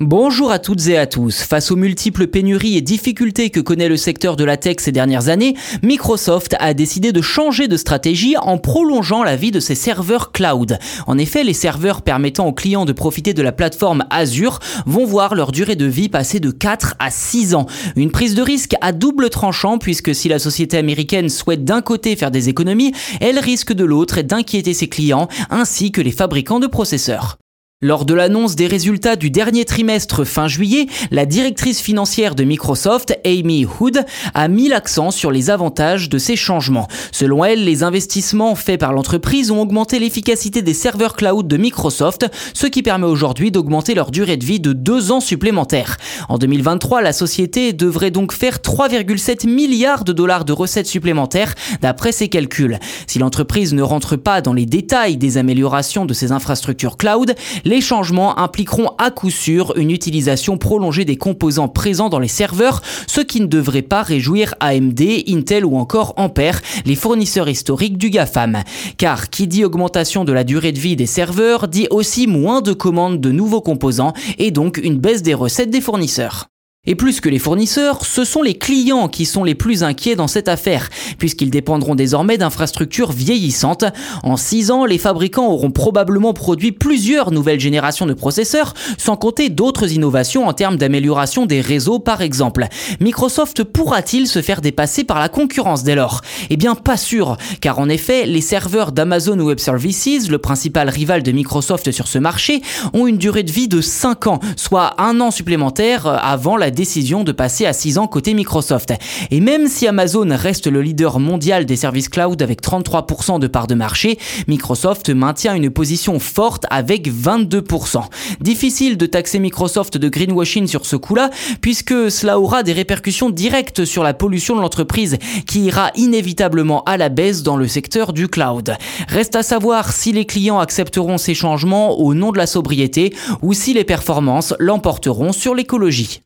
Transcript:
Bonjour à toutes et à tous. Face aux multiples pénuries et difficultés que connaît le secteur de la tech ces dernières années, Microsoft a décidé de changer de stratégie en prolongeant la vie de ses serveurs cloud. En effet, les serveurs permettant aux clients de profiter de la plateforme Azure vont voir leur durée de vie passer de 4 à 6 ans. Une prise de risque à double tranchant puisque si la société américaine souhaite d'un côté faire des économies, elle risque de l'autre d'inquiéter ses clients ainsi que les fabricants de processeurs. Lors de l'annonce des résultats du dernier trimestre fin juillet, la directrice financière de Microsoft, Amy Hood, a mis l'accent sur les avantages de ces changements. Selon elle, les investissements faits par l'entreprise ont augmenté l'efficacité des serveurs cloud de Microsoft, ce qui permet aujourd'hui d'augmenter leur durée de vie de deux ans supplémentaires. En 2023, la société devrait donc faire 3,7 milliards de dollars de recettes supplémentaires d'après ses calculs. Si l'entreprise ne rentre pas dans les détails des améliorations de ses infrastructures cloud, les changements impliqueront à coup sûr une utilisation prolongée des composants présents dans les serveurs, ce qui ne devrait pas réjouir AMD, Intel ou encore Ampere, les fournisseurs historiques du GAFAM. Car qui dit augmentation de la durée de vie des serveurs dit aussi moins de commandes de nouveaux composants et donc une baisse des recettes des fournisseurs fournisseurs. Et plus que les fournisseurs, ce sont les clients qui sont les plus inquiets dans cette affaire, puisqu'ils dépendront désormais d'infrastructures vieillissantes. En 6 ans, les fabricants auront probablement produit plusieurs nouvelles générations de processeurs, sans compter d'autres innovations en termes d'amélioration des réseaux par exemple. Microsoft pourra-t-il se faire dépasser par la concurrence dès lors? Eh bien pas sûr, car en effet, les serveurs d'Amazon Web Services, le principal rival de Microsoft sur ce marché, ont une durée de vie de 5 ans, soit un an supplémentaire avant la décision de passer à 6 ans côté Microsoft. Et même si Amazon reste le leader mondial des services cloud avec 33% de part de marché, Microsoft maintient une position forte avec 22%. Difficile de taxer Microsoft de greenwashing sur ce coup-là, puisque cela aura des répercussions directes sur la pollution de l'entreprise, qui ira inévitablement à la baisse dans le secteur du cloud. Reste à savoir si les clients accepteront ces changements au nom de la sobriété ou si les performances l'emporteront sur l'écologie.